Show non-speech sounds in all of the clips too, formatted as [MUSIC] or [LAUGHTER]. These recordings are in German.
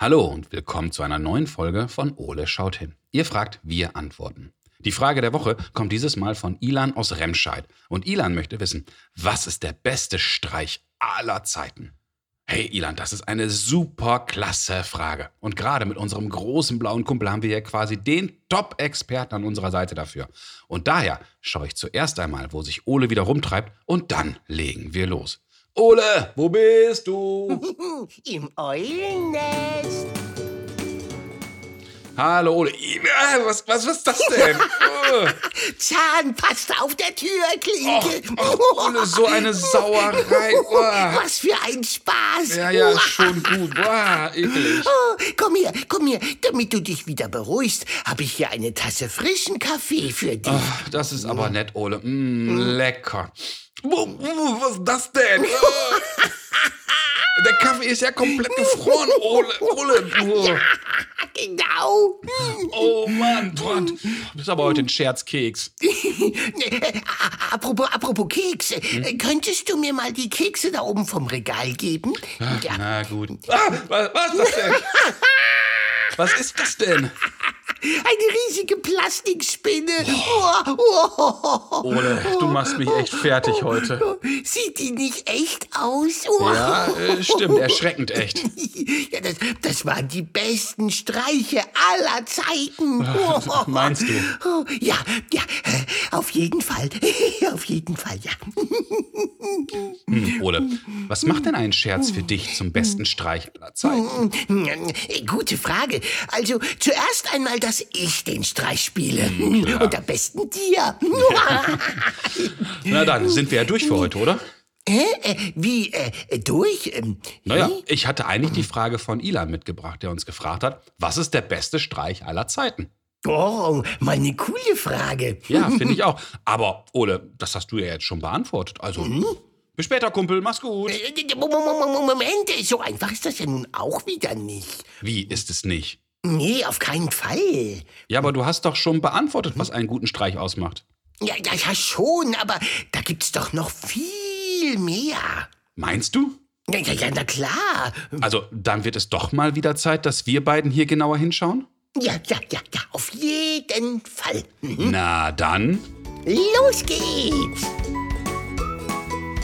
Hallo und willkommen zu einer neuen Folge von Ole schaut hin. Ihr fragt, wir antworten. Die Frage der Woche kommt dieses Mal von Ilan aus Remscheid. Und Ilan möchte wissen, was ist der beste Streich aller Zeiten? Hey Ilan, das ist eine super klasse Frage. Und gerade mit unserem großen blauen Kumpel haben wir hier quasi den Top-Experten an unserer Seite dafür. Und daher schaue ich zuerst einmal, wo sich Ole wieder rumtreibt und dann legen wir los. Ole, wo bist du? [LAUGHS] Im Eulennest. Hallo Ole. Äh, Was, was, was ist das denn? [LAUGHS] Oh, Zahnpasta auf der Türklinke. oh, Ole, so eine [LAUGHS] Sauerei. Oh. Was für ein Spaß. Ja, ja, schon gut. Boah, eklig. Oh, komm her, komm her. Damit du dich wieder beruhigst, habe ich hier eine Tasse frischen Kaffee für dich. Ach, das ist aber nett, Ole. Mm, lecker. Was ist das denn? Der Kaffee ist ja komplett gefroren, Ole. Ole. Oh, [LAUGHS] Genau. oh Mann, du bist aber heute ein Scherzkeks. [LAUGHS] Äh, apropos, apropos Keks. äh, Könntest du mir mal die Kekse da oben vom Regal geben? Ja. Na gut. Ah, was, was ist das denn? [LAUGHS] Was ist das denn? Eine riesige Plastikspinne. Oh, oh, Ole, du machst mich echt fertig heute. Sieht die nicht echt aus? Oh. Ja, äh, stimmt, erschreckend echt. [LAUGHS] Ja, das, das waren die besten Streiche aller Zeiten. Oh. Meinst du? Oh, ja, ja, äh, auf jeden Fall. [LAUGHS] auf jeden Fall, ja. Hm, Ole, was macht denn ein Scherz für dich zum besten Streich aller Zeiten? Gute Frage. Also zuerst einmal, dass ich den Streich spiele. klar. Und am besten dir. [LAUGHS] Na dann, sind wir ja durch für heute, oder? Hä? Äh, wie, äh, durch? Ähm, Naja, ich hatte eigentlich die Frage von Ilan mitgebracht, der uns gefragt hat, was ist der beste Streich aller Zeiten? Oh, mal eine coole Frage. Ja, [LAUGHS] finde ich auch. Aber, Ole, das hast du ja jetzt schon beantwortet. Also, bis später, Kumpel, mach's gut. Äh, Mo- Mo- Mo- Mo- Moment, so einfach ist das ja nun auch wieder nicht. Wie ist es nicht? Nee, auf keinen Fall. Ja, aber du hast doch schon beantwortet, was einen guten Streich ausmacht. Ja, ja, ja schon, aber da gibt's doch noch viel mehr. Meinst du? Ja, ja, ja, na klar. Also, dann wird es doch mal wieder Zeit, dass wir beiden hier genauer hinschauen? Ja, ja, ja, ja, auf jeden Fall. Hm. Na dann. Los geht's.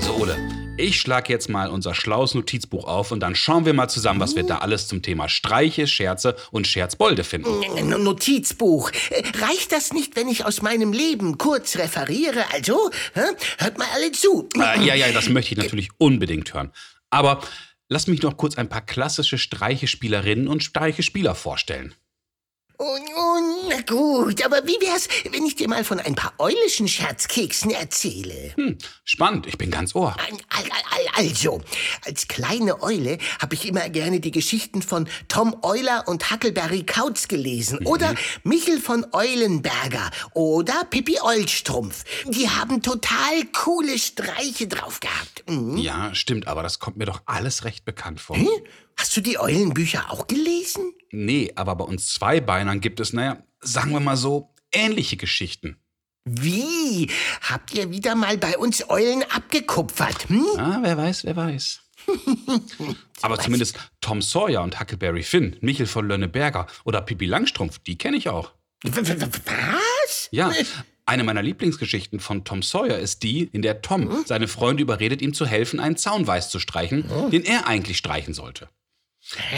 So, Ole, ich schlage jetzt mal unser schlaues Notizbuch auf und dann schauen wir mal zusammen, was wir da alles zum Thema Streiche, Scherze und Scherzbolde finden. Notizbuch. Äh, Reicht das nicht, wenn ich aus meinem Leben kurz referiere? Also, hört mal alle zu. Äh, ja, ja, das möchte ich natürlich unbedingt hören. Aber lass mich noch kurz ein paar klassische Streichespielerinnen und Streichespieler vorstellen. Na gut, aber wie wär's, wenn ich dir mal von ein paar eulischen Scherzkeksen erzähle? Hm, spannend, ich bin ganz ohr. Al- al- al- Also, als kleine Eule habe ich immer gerne die Geschichten von Tom Euler und Huckleberry Kautz gelesen. Oder Michel von Eulenberger. Oder Pippi Eulstrumpf. Die haben total coole Streiche drauf gehabt. Mhm. Ja, stimmt, aber das kommt mir doch alles recht bekannt vor. Hast du die Eulenbücher auch gelesen? Nee, aber bei uns Zweibeinern gibt es, naja, sagen wir mal so, ähnliche Geschichten. Wie? Habt ihr wieder mal bei uns Eulen abgekupfert? Hm? Ah, wer weiß, wer weiß. [LAUGHS] aber zumindest Tom Sawyer und Huckleberry Finn, Michel von Lönneberger oder Pippi Langstrumpf, die kenne ich auch. Was? Ja, eine meiner Lieblingsgeschichten von Tom Sawyer ist die, in der Tom seine Freunde überredet, ihm zu helfen, einen Zaun weiß zu streichen, den er eigentlich streichen sollte.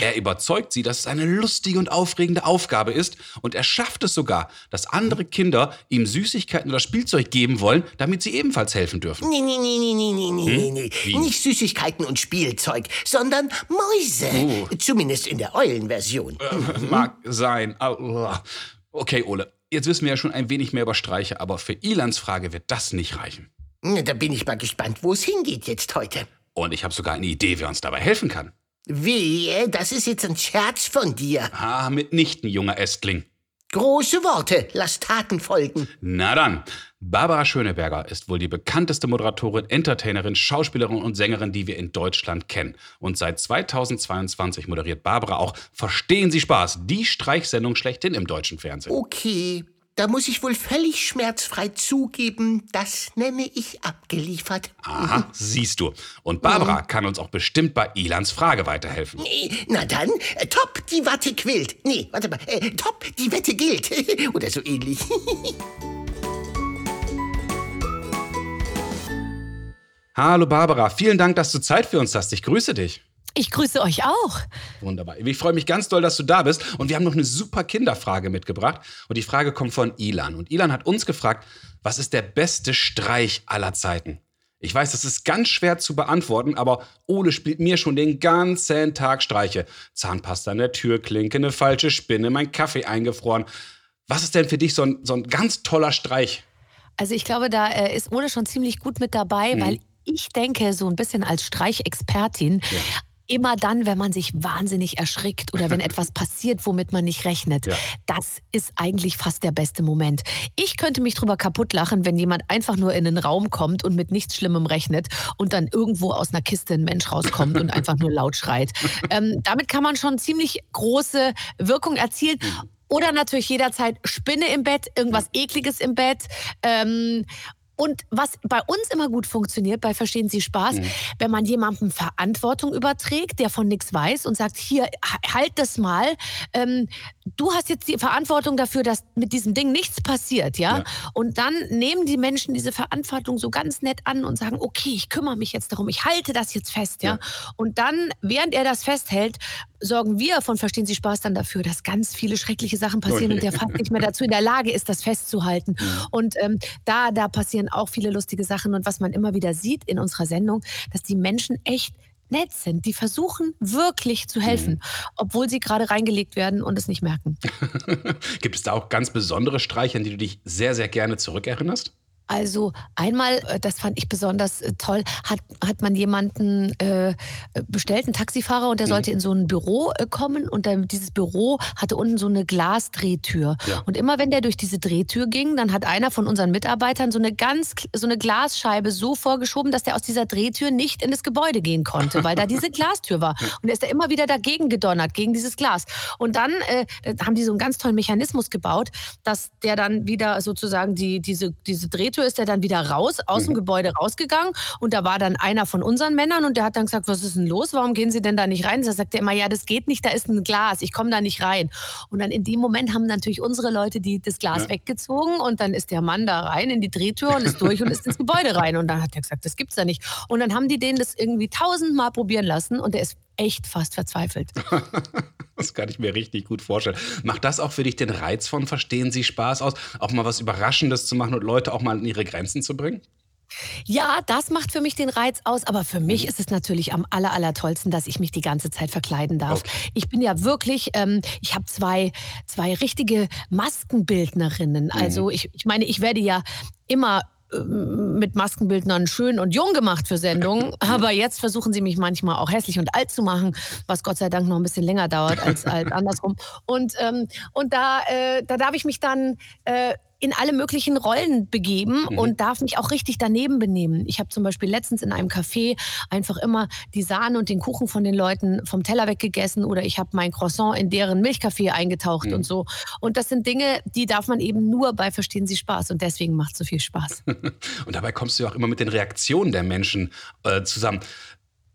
Er überzeugt sie, dass es eine lustige und aufregende Aufgabe ist und er schafft es sogar, dass andere Kinder ihm Süßigkeiten oder Spielzeug geben wollen, damit sie ebenfalls helfen dürfen. Nee, nee, nee, nee, nee, nee, nee, nee. Wie? Nicht Süßigkeiten und Spielzeug, sondern Mäuse. Zumindest in der Eulenversion. Mag sein. Okay, Ole, jetzt wissen wir ja schon ein wenig mehr über Streiche, aber für Ilans Frage wird das nicht reichen. Da bin ich mal gespannt, wo es hingeht jetzt heute. Und ich habe sogar eine Idee, wer uns dabei helfen kann. Wehe, das ist jetzt ein Scherz von dir. Ah, mitnichten, junger Ästling. Große Worte, lass Taten folgen. Na dann, Barbara Schöneberger ist wohl die bekannteste Moderatorin, Entertainerin, Schauspielerin und Sängerin, die wir in Deutschland kennen. Und seit 2022 moderiert Barbara auch Verstehen Sie Spaß, die Streichsendung schlechthin im deutschen Fernsehen. Okay. Da muss ich wohl völlig schmerzfrei zugeben, das nenne ich abgeliefert. Aha, siehst du. Und Barbara kann uns auch bestimmt bei Ilans Frage weiterhelfen. Na dann, äh, top, die Watte quillt. Nee, warte mal, äh, top, die Wette gilt. [LAUGHS] Oder so ähnlich. [LAUGHS] Hallo Barbara, vielen Dank, dass du Zeit für uns hast. Ich grüße dich. Ich grüße euch auch. Wunderbar. Ich freue mich ganz doll, dass du da bist. Und wir haben noch eine super Kinderfrage mitgebracht. Und die Frage kommt von Ilan. Und Ilan hat uns gefragt, was ist der beste Streich aller Zeiten? Ich weiß, das ist ganz schwer zu beantworten, aber Ole spielt mir schon den ganzen Tag Streiche. Zahnpasta an der Türklinke, eine falsche Spinne, mein Kaffee eingefroren. Was ist denn für dich so ein, so ein ganz toller Streich? Also ich glaube, da äh, ist Ole schon ziemlich gut mit dabei, mhm. weil ich denke, so ein bisschen als Streichexpertin, ja immer dann, wenn man sich wahnsinnig erschrickt oder wenn [LAUGHS] etwas passiert, womit man nicht rechnet. Ja. Das ist eigentlich fast der beste Moment. Ich könnte mich drüber kaputt lachen, wenn jemand einfach nur in einen Raum kommt und mit nichts Schlimmem rechnet und dann irgendwo aus einer Kiste ein Mensch rauskommt und einfach nur laut schreit. [LAUGHS] Ähm, damit kann man schon ziemlich große Wirkung erzielen. Mhm. Oder natürlich jederzeit Spinne im Bett, irgendwas Ekliges im Bett. Ähm, und was bei uns immer gut funktioniert, bei Verstehen Sie Spaß, mhm. wenn man jemandem Verantwortung überträgt, der von nichts weiß und sagt, hier, halt das mal, ähm, du hast jetzt die Verantwortung dafür, dass mit diesem Ding nichts passiert, ja? ja? Und dann nehmen die Menschen diese Verantwortung so ganz nett an und sagen, okay, ich kümmere mich jetzt darum, ich halte das jetzt fest, ja? ja. Und dann, während er das festhält, sorgen wir von Verstehen Sie Spaß dann dafür, dass ganz viele schreckliche Sachen passieren okay. und der fast nicht mehr dazu in der Lage ist, das festzuhalten. Mhm. Und ähm, da, da passieren auch viele lustige Sachen. Und was man immer wieder sieht in unserer Sendung, dass die Menschen echt nett sind. Die versuchen wirklich zu helfen, mhm. obwohl sie gerade reingelegt werden und es nicht merken. [LAUGHS] Gibt es da auch ganz besondere Streiche, an die du dich sehr, sehr gerne zurückerinnerst? Also einmal, äh, das fand ich besonders äh, toll, hat, hat man jemanden äh, bestellt, einen Taxifahrer, und der mhm. sollte in so ein Büro äh, kommen und dann, dieses Büro hatte unten so eine Glasdrehtür. Ja. Und immer wenn der durch diese Drehtür ging, dann hat einer von unseren Mitarbeitern so eine ganz, so eine Glasscheibe so vorgeschoben, dass der aus dieser Drehtür nicht in das Gebäude gehen konnte, weil da diese [LAUGHS] Glastür war. Und er ist da immer wieder dagegen gedonnert, gegen dieses Glas. Und dann äh, haben die so einen ganz tollen Mechanismus gebaut, dass der dann wieder sozusagen die, diese, diese Drehtür Tür ist er dann wieder raus, aus dem mhm. Gebäude rausgegangen und da war dann einer von unseren Männern und der hat dann gesagt, was ist denn los? Warum gehen Sie denn da nicht rein? Da sagt er immer, ja, das geht nicht, da ist ein Glas, ich komme da nicht rein. Und dann in dem Moment haben natürlich unsere Leute die, das Glas ja. weggezogen und dann ist der Mann da rein in die Drehtür und ist durch und ist ins Gebäude rein. Und dann hat er gesagt, das gibt's da nicht. Und dann haben die den das irgendwie tausendmal probieren lassen und der ist echt fast verzweifelt. [LAUGHS] das kann ich mir richtig gut vorstellen. Macht das auch für dich den Reiz von Verstehen Sie Spaß aus, auch mal was Überraschendes zu machen und Leute auch mal an ihre Grenzen zu bringen? Ja, das macht für mich den Reiz aus, aber für mich mhm. ist es natürlich am aller, aller tollsten, dass ich mich die ganze Zeit verkleiden darf. Okay. Ich bin ja wirklich, ähm, ich habe zwei, zwei richtige Maskenbildnerinnen. Mhm. Also ich, ich meine, ich werde ja immer mit Maskenbildnern schön und jung gemacht für Sendungen, [LAUGHS] aber jetzt versuchen sie mich manchmal auch hässlich und alt zu machen, was Gott sei Dank noch ein bisschen länger dauert als, als andersrum. Und, ähm, und da, äh, da darf ich mich dann äh, in alle möglichen Rollen begeben mhm. und darf mich auch richtig daneben benehmen. Ich habe zum Beispiel letztens in einem Café einfach immer die Sahne und den Kuchen von den Leuten vom Teller weggegessen oder ich habe mein Croissant in deren Milchkaffee eingetaucht mhm. und so. Und das sind Dinge, die darf man eben nur bei Verstehen Sie Spaß und deswegen macht es so viel Spaß. [LAUGHS] und dabei kommst du ja auch immer mit den Reaktionen der Menschen äh, zusammen.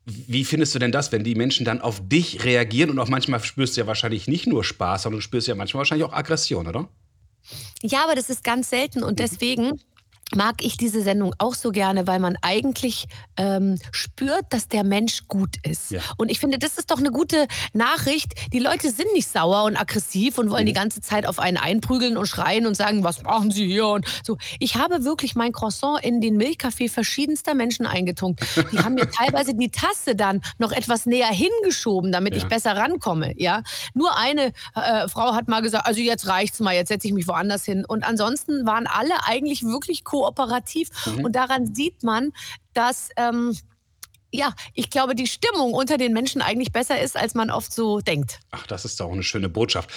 Wie findest du denn das, wenn die Menschen dann auf dich reagieren und auch manchmal spürst du ja wahrscheinlich nicht nur Spaß, sondern du spürst ja manchmal wahrscheinlich auch Aggression, oder? Ja, aber das ist ganz selten und mhm. deswegen mag ich diese Sendung auch so gerne, weil man eigentlich ähm, spürt, dass der Mensch gut ist. Ja. Und ich finde, das ist doch eine gute Nachricht. Die Leute sind nicht sauer und aggressiv und wollen mhm. die ganze Zeit auf einen einprügeln und schreien und sagen, was machen Sie hier? Und so. Ich habe wirklich mein Croissant in den Milchkaffee verschiedenster Menschen eingetunkt. Die haben mir [LAUGHS] teilweise die Tasse dann noch etwas näher hingeschoben, damit ja. ich besser rankomme. Ja, nur eine äh, Frau hat mal gesagt, also jetzt reicht's mal, jetzt setze ich mich woanders hin. Und ansonsten waren alle eigentlich wirklich cool kooperativ. Mhm. Und daran sieht man, dass ähm, ja, ich glaube, die Stimmung unter den Menschen eigentlich besser ist, als man oft so denkt. Ach, das ist doch eine schöne Botschaft.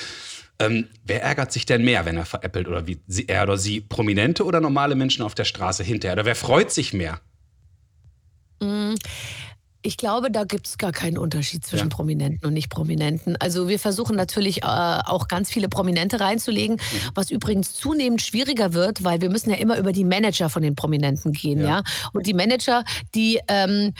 Ähm, wer ärgert sich denn mehr, wenn er veräppelt oder wie sie, er oder sie? Prominente oder normale Menschen auf der Straße hinterher? Oder wer freut sich mehr? Mm Ich glaube, da gibt es gar keinen Unterschied zwischen ja. Prominenten und Nicht-Prominenten. Also wir versuchen natürlich äh, auch ganz viele Prominente reinzulegen, mhm. was übrigens zunehmend schwieriger wird, weil wir müssen ja immer über die Manager von den Prominenten gehen, ja. ja? Und die Manager, die ähm,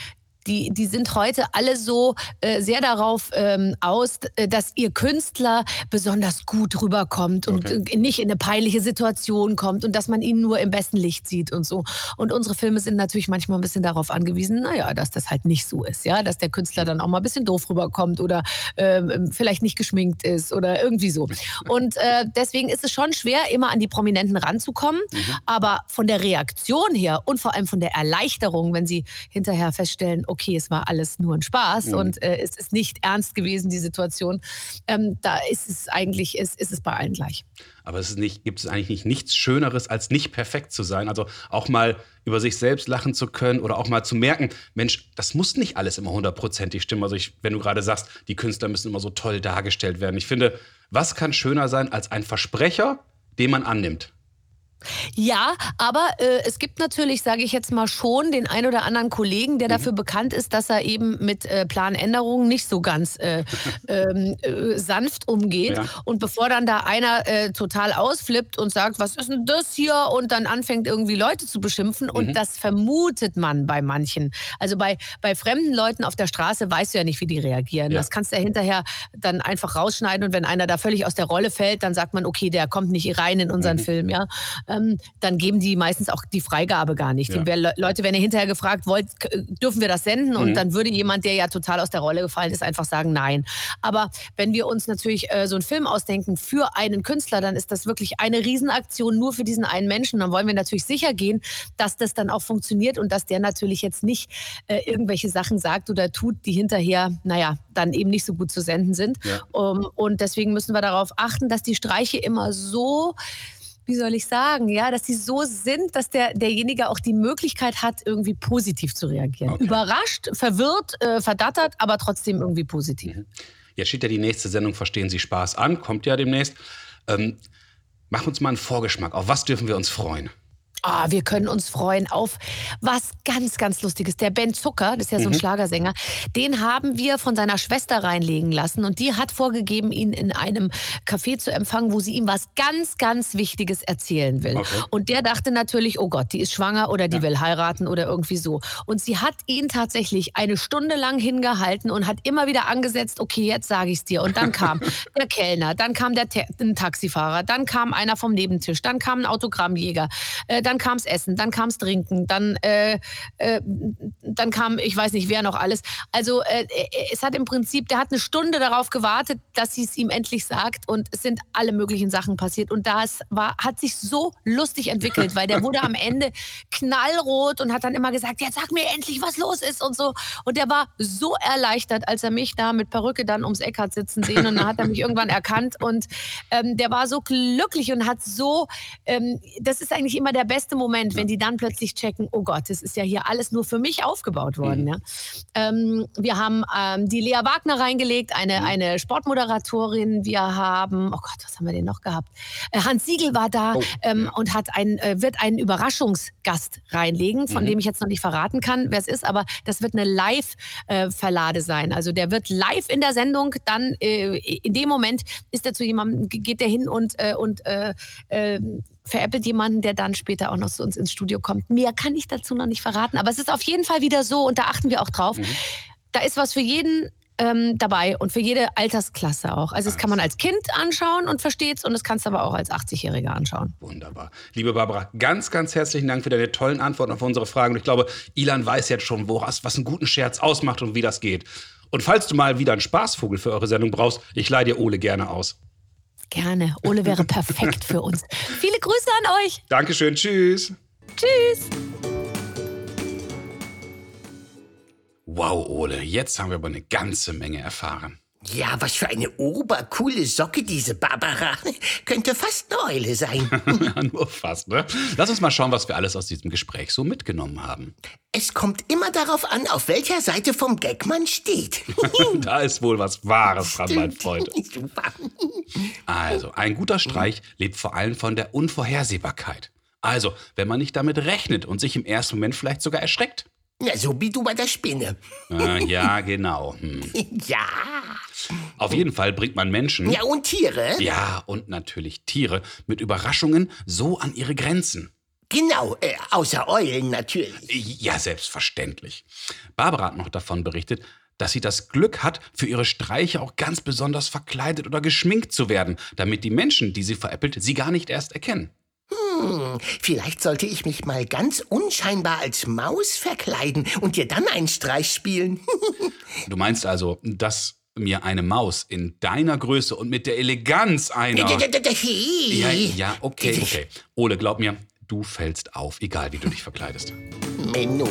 die, die sind heute alle so äh, sehr darauf ähm, aus, äh, dass ihr Künstler besonders gut rüberkommt und. Äh, nicht in eine peinliche Situation kommt und dass man ihn nur im besten Licht sieht und so. Und unsere Filme sind natürlich manchmal ein bisschen darauf angewiesen, naja, dass das halt nicht so ist, ja, dass der Künstler dann auch mal ein bisschen doof rüberkommt oder äh, vielleicht nicht geschminkt ist oder irgendwie so. Und äh, deswegen ist es schon schwer, immer an die Prominenten ranzukommen, mhm. aber von der Reaktion her und vor allem von der Erleichterung, wenn sie hinterher feststellen, okay, es war alles nur ein Spaß mhm. und äh, es ist nicht ernst gewesen, die Situation, ähm, da ist es eigentlich, ist, ist es bei allen gleich. Aber es ist nicht, gibt es eigentlich nicht nichts Schöneres, als nicht perfekt zu sein. Also auch mal über sich selbst lachen zu können oder auch mal zu merken, Mensch, das muss nicht alles immer hundertprozentig stimmen. Also ich, wenn du gerade sagst, die Künstler müssen immer so toll dargestellt werden. Ich finde, was kann schöner sein als ein Versprecher, den man annimmt? Ja, aber äh, es gibt natürlich, sage ich jetzt mal schon, den ein oder anderen Kollegen, der mhm. dafür bekannt ist, dass er eben mit äh, Planänderungen nicht so ganz äh, [LAUGHS] ähm, äh, sanft umgeht. Ja. Und bevor dann da einer äh, total ausflippt und sagt, was ist denn das hier? Und dann anfängt irgendwie Leute zu beschimpfen. Mhm. Und das vermutet man bei manchen. Also bei, bei fremden Leuten auf der Straße weißt du ja nicht, wie die reagieren. Ja. Das kannst du ja hinterher dann einfach rausschneiden. Und wenn einer da völlig aus der Rolle fällt, dann sagt man, okay, der kommt nicht rein in unseren mhm. Film. Ja ähm, dann geben die meistens auch die Freigabe gar nicht. Ja. Die Leute werden ja hinterher gefragt, wollt, dürfen wir das senden? Und mhm. dann würde jemand, der ja total aus der Rolle gefallen ist, einfach sagen, nein. Aber wenn wir uns natürlich äh, so einen Film ausdenken für einen Künstler, dann ist das wirklich eine Riesenaktion nur für diesen einen Menschen. Dann wollen wir natürlich sicher gehen, dass das dann auch funktioniert und dass der natürlich jetzt nicht äh, irgendwelche Sachen sagt oder tut, die hinterher, naja, dann eben nicht so gut zu senden sind. Ja. Um, und deswegen müssen wir darauf achten, dass die Streiche immer so wie soll ich sagen, ja, dass sie so sind, dass der, derjenige auch die Möglichkeit hat, irgendwie positiv zu reagieren. Okay. Überrascht, verwirrt, äh, verdattert, aber trotzdem irgendwie positiv. Mhm. Jetzt steht ja die nächste Sendung Verstehen Sie Spaß an, kommt ja demnächst. Ähm, mach uns mal einen Vorgeschmack. Auf was dürfen wir uns freuen? Ah, wir können uns freuen auf was ganz, ganz Lustiges. Der Ben Zucker, das ist ja so ein mhm. Schlagersänger, den haben wir von seiner Schwester reinlegen lassen und die hat vorgegeben, ihn in einem Café zu empfangen, wo sie ihm was ganz, ganz Wichtiges erzählen will. Okay. Und der dachte natürlich, oh Gott, die ist schwanger oder die ja. will heiraten oder irgendwie so. Und sie hat ihn tatsächlich eine Stunde lang hingehalten und hat immer wieder angesetzt, okay, jetzt sage ich es dir. Und dann kam [LAUGHS] der Kellner, dann kam der Ta Taxifahrer, dann kam einer vom Nebentisch, dann kam ein Autogrammjäger. Äh, dann kam's Essen, dann kam's Trinken, dann, äh, äh, dann kam, ich weiß nicht, wer noch alles. Also äh, es hat im Prinzip, der hat eine Stunde darauf gewartet, dass sie es ihm endlich sagt und es sind alle möglichen Sachen passiert und das war, hat sich so lustig entwickelt, weil der wurde am Ende knallrot und hat dann immer gesagt, jetzt sag mir endlich, was los ist und so. Und der war so erleichtert, als er mich da mit Perücke dann ums Eck hat sitzen sehen und dann hat er mich irgendwann erkannt und ähm, der war so glücklich und hat so, ähm, das ist eigentlich immer der beste beste Moment, wenn die dann plötzlich checken, oh Gott, das ist ja hier alles nur für mich aufgebaut worden. Mhm. Ja. Ähm, wir haben ähm, die Lea Wagner reingelegt, eine, mhm. eine Sportmoderatorin. Wir haben, oh Gott, was haben wir denn noch gehabt? Äh, Hans Siegel war da oh, ähm, und hat ein, äh, wird einen Überraschungsgast reinlegen, von mhm. dem ich jetzt noch nicht verraten kann, wer es ist, aber das wird eine Live-Verlade äh, sein. Also der wird live in der Sendung, dann äh, in dem Moment ist er zu jemandem, geht der hin und, äh, und äh, veräppelt jemanden, der dann später auch noch zu uns ins Studio kommt. Mehr kann ich dazu noch nicht verraten, aber es ist auf jeden Fall wieder so und da achten wir auch drauf. Mhm. Da ist was für jeden ähm, dabei und für jede Altersklasse auch. Also das kann man als Kind anschauen und versteht's und das kannst du aber auch als 80-Jähriger anschauen. Wunderbar. Liebe Barbara, ganz, ganz herzlichen Dank für deine tollen Antworten auf unsere Fragen. Und ich glaube, Ilan weiß jetzt schon, woraus, was einen guten Scherz ausmacht und wie das geht. Und falls du mal wieder einen Spaßvogel für eure Sendung brauchst, ich leih dir Ole gerne aus. Gerne. Ole wäre perfekt für uns. Viele Grüße an euch. Dankeschön. Tschüss. Tschüss. Wow, Ole, jetzt haben wir aber eine ganze Menge erfahren. Ja, was für eine obercoole Socke diese Barbara. [LAUGHS] Könnte fast eine Eule sein. [LAUGHS] ja, nur fast, ne? Lass uns mal schauen, was wir alles aus diesem Gespräch so mitgenommen haben. Es kommt immer darauf an, auf welcher Seite vom Gag man steht. [LAUGHS] da ist wohl was Wahres dran, mein Freund. Also, ein guter Streich lebt vor allem von der Unvorhersehbarkeit. Also, wenn man nicht damit rechnet und sich im ersten Moment vielleicht sogar erschreckt. Na, so wie du bei der Spinne. Äh, ja, genau. Hm. [LAUGHS] Ja. Auf jeden Fall bringt man Menschen, Ja, und Tiere? ja, und natürlich Tiere mit Überraschungen so an ihre Grenzen. Genau, äh, außer Eulen natürlich. Ja, selbstverständlich. Barbara hat noch davon berichtet, dass sie das Glück hat, für ihre Streiche auch ganz besonders verkleidet oder geschminkt zu werden, damit die Menschen, die sie veräppelt, sie gar nicht erst erkennen. Hm, vielleicht sollte ich mich mal ganz unscheinbar als Maus verkleiden und dir dann einen Streich spielen. [LAUGHS] Du meinst also, dass mir eine Maus in deiner Größe und mit der Eleganz einer... Ja, ja, okay, [LAUGHS] okay. Ole, glaub mir, du fällst auf, egal wie du dich verkleidest. Menno.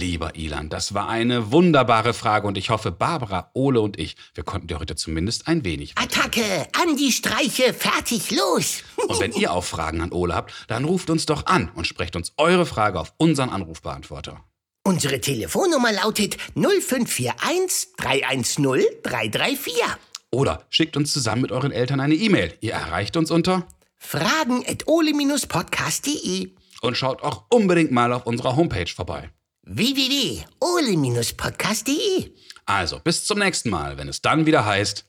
Lieber Ilan, das war eine wunderbare Frage und ich hoffe, Barbara, Ole und ich, wir konnten dir heute zumindest ein wenig. Attacke, an die Streiche, fertig, los. [LAUGHS] Und wenn ihr auch Fragen an Ole habt, dann ruft uns doch an und sprecht uns eure Frage auf unseren Anrufbeantworter. Unsere Telefonnummer lautet 0541 310 334. Oder schickt uns zusammen mit euren Eltern eine E-Mail. Ihr erreicht uns unter Fragen at ole-podcast.de und schaut auch unbedingt mal auf unserer Homepage vorbei. www.ole-podcast.de Also, bis zum nächsten Mal, wenn es dann wieder heißt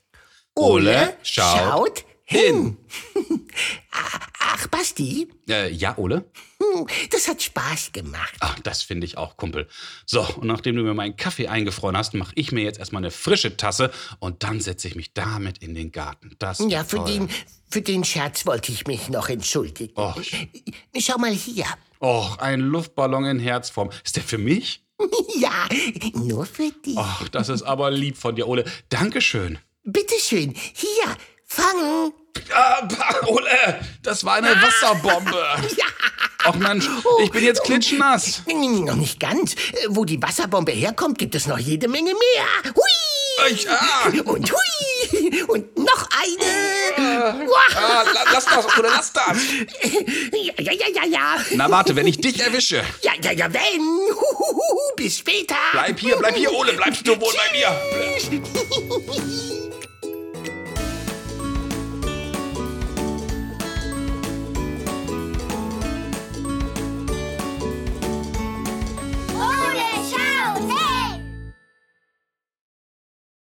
Ole schaut hin. [LAUGHS] Ach, Basti, Äh, ja, Ole? hm, das hat Spaß gemacht. Ach, das finde ich auch, Kumpel. So, und nachdem du mir meinen Kaffee eingefroren hast, mache ich mir jetzt erstmal eine frische Tasse und dann setze ich mich damit in den Garten. Das Ja, für toll. den, für den Scherz wollte ich mich noch entschuldigen. Och. Schau mal hier. Och, ein Luftballon in Herzform. Ist der für mich? [LAUGHS] Ja, nur für dich. Ach, das ist aber lieb von dir, Ole. Dankeschön. Bitteschön, hier, fangen. Ah, Ole, das war eine Wasserbombe. [LAUGHS] Ja. Ach Mensch, ich bin jetzt klitschnass. Noch nicht ganz. Wo die Wasserbombe herkommt, gibt es noch jede Menge mehr. Hui! Ich, ah, Und hui! Und noch eine! ah, la- lass das, Ole, lass das. Ja, ja, ja, ja. Na warte, wenn ich dich erwische. Ja, ja, ja, wenn. Huhuhu, bis später. Bleib hier, bleib hier, Ole, bleibst du wohl bei mir.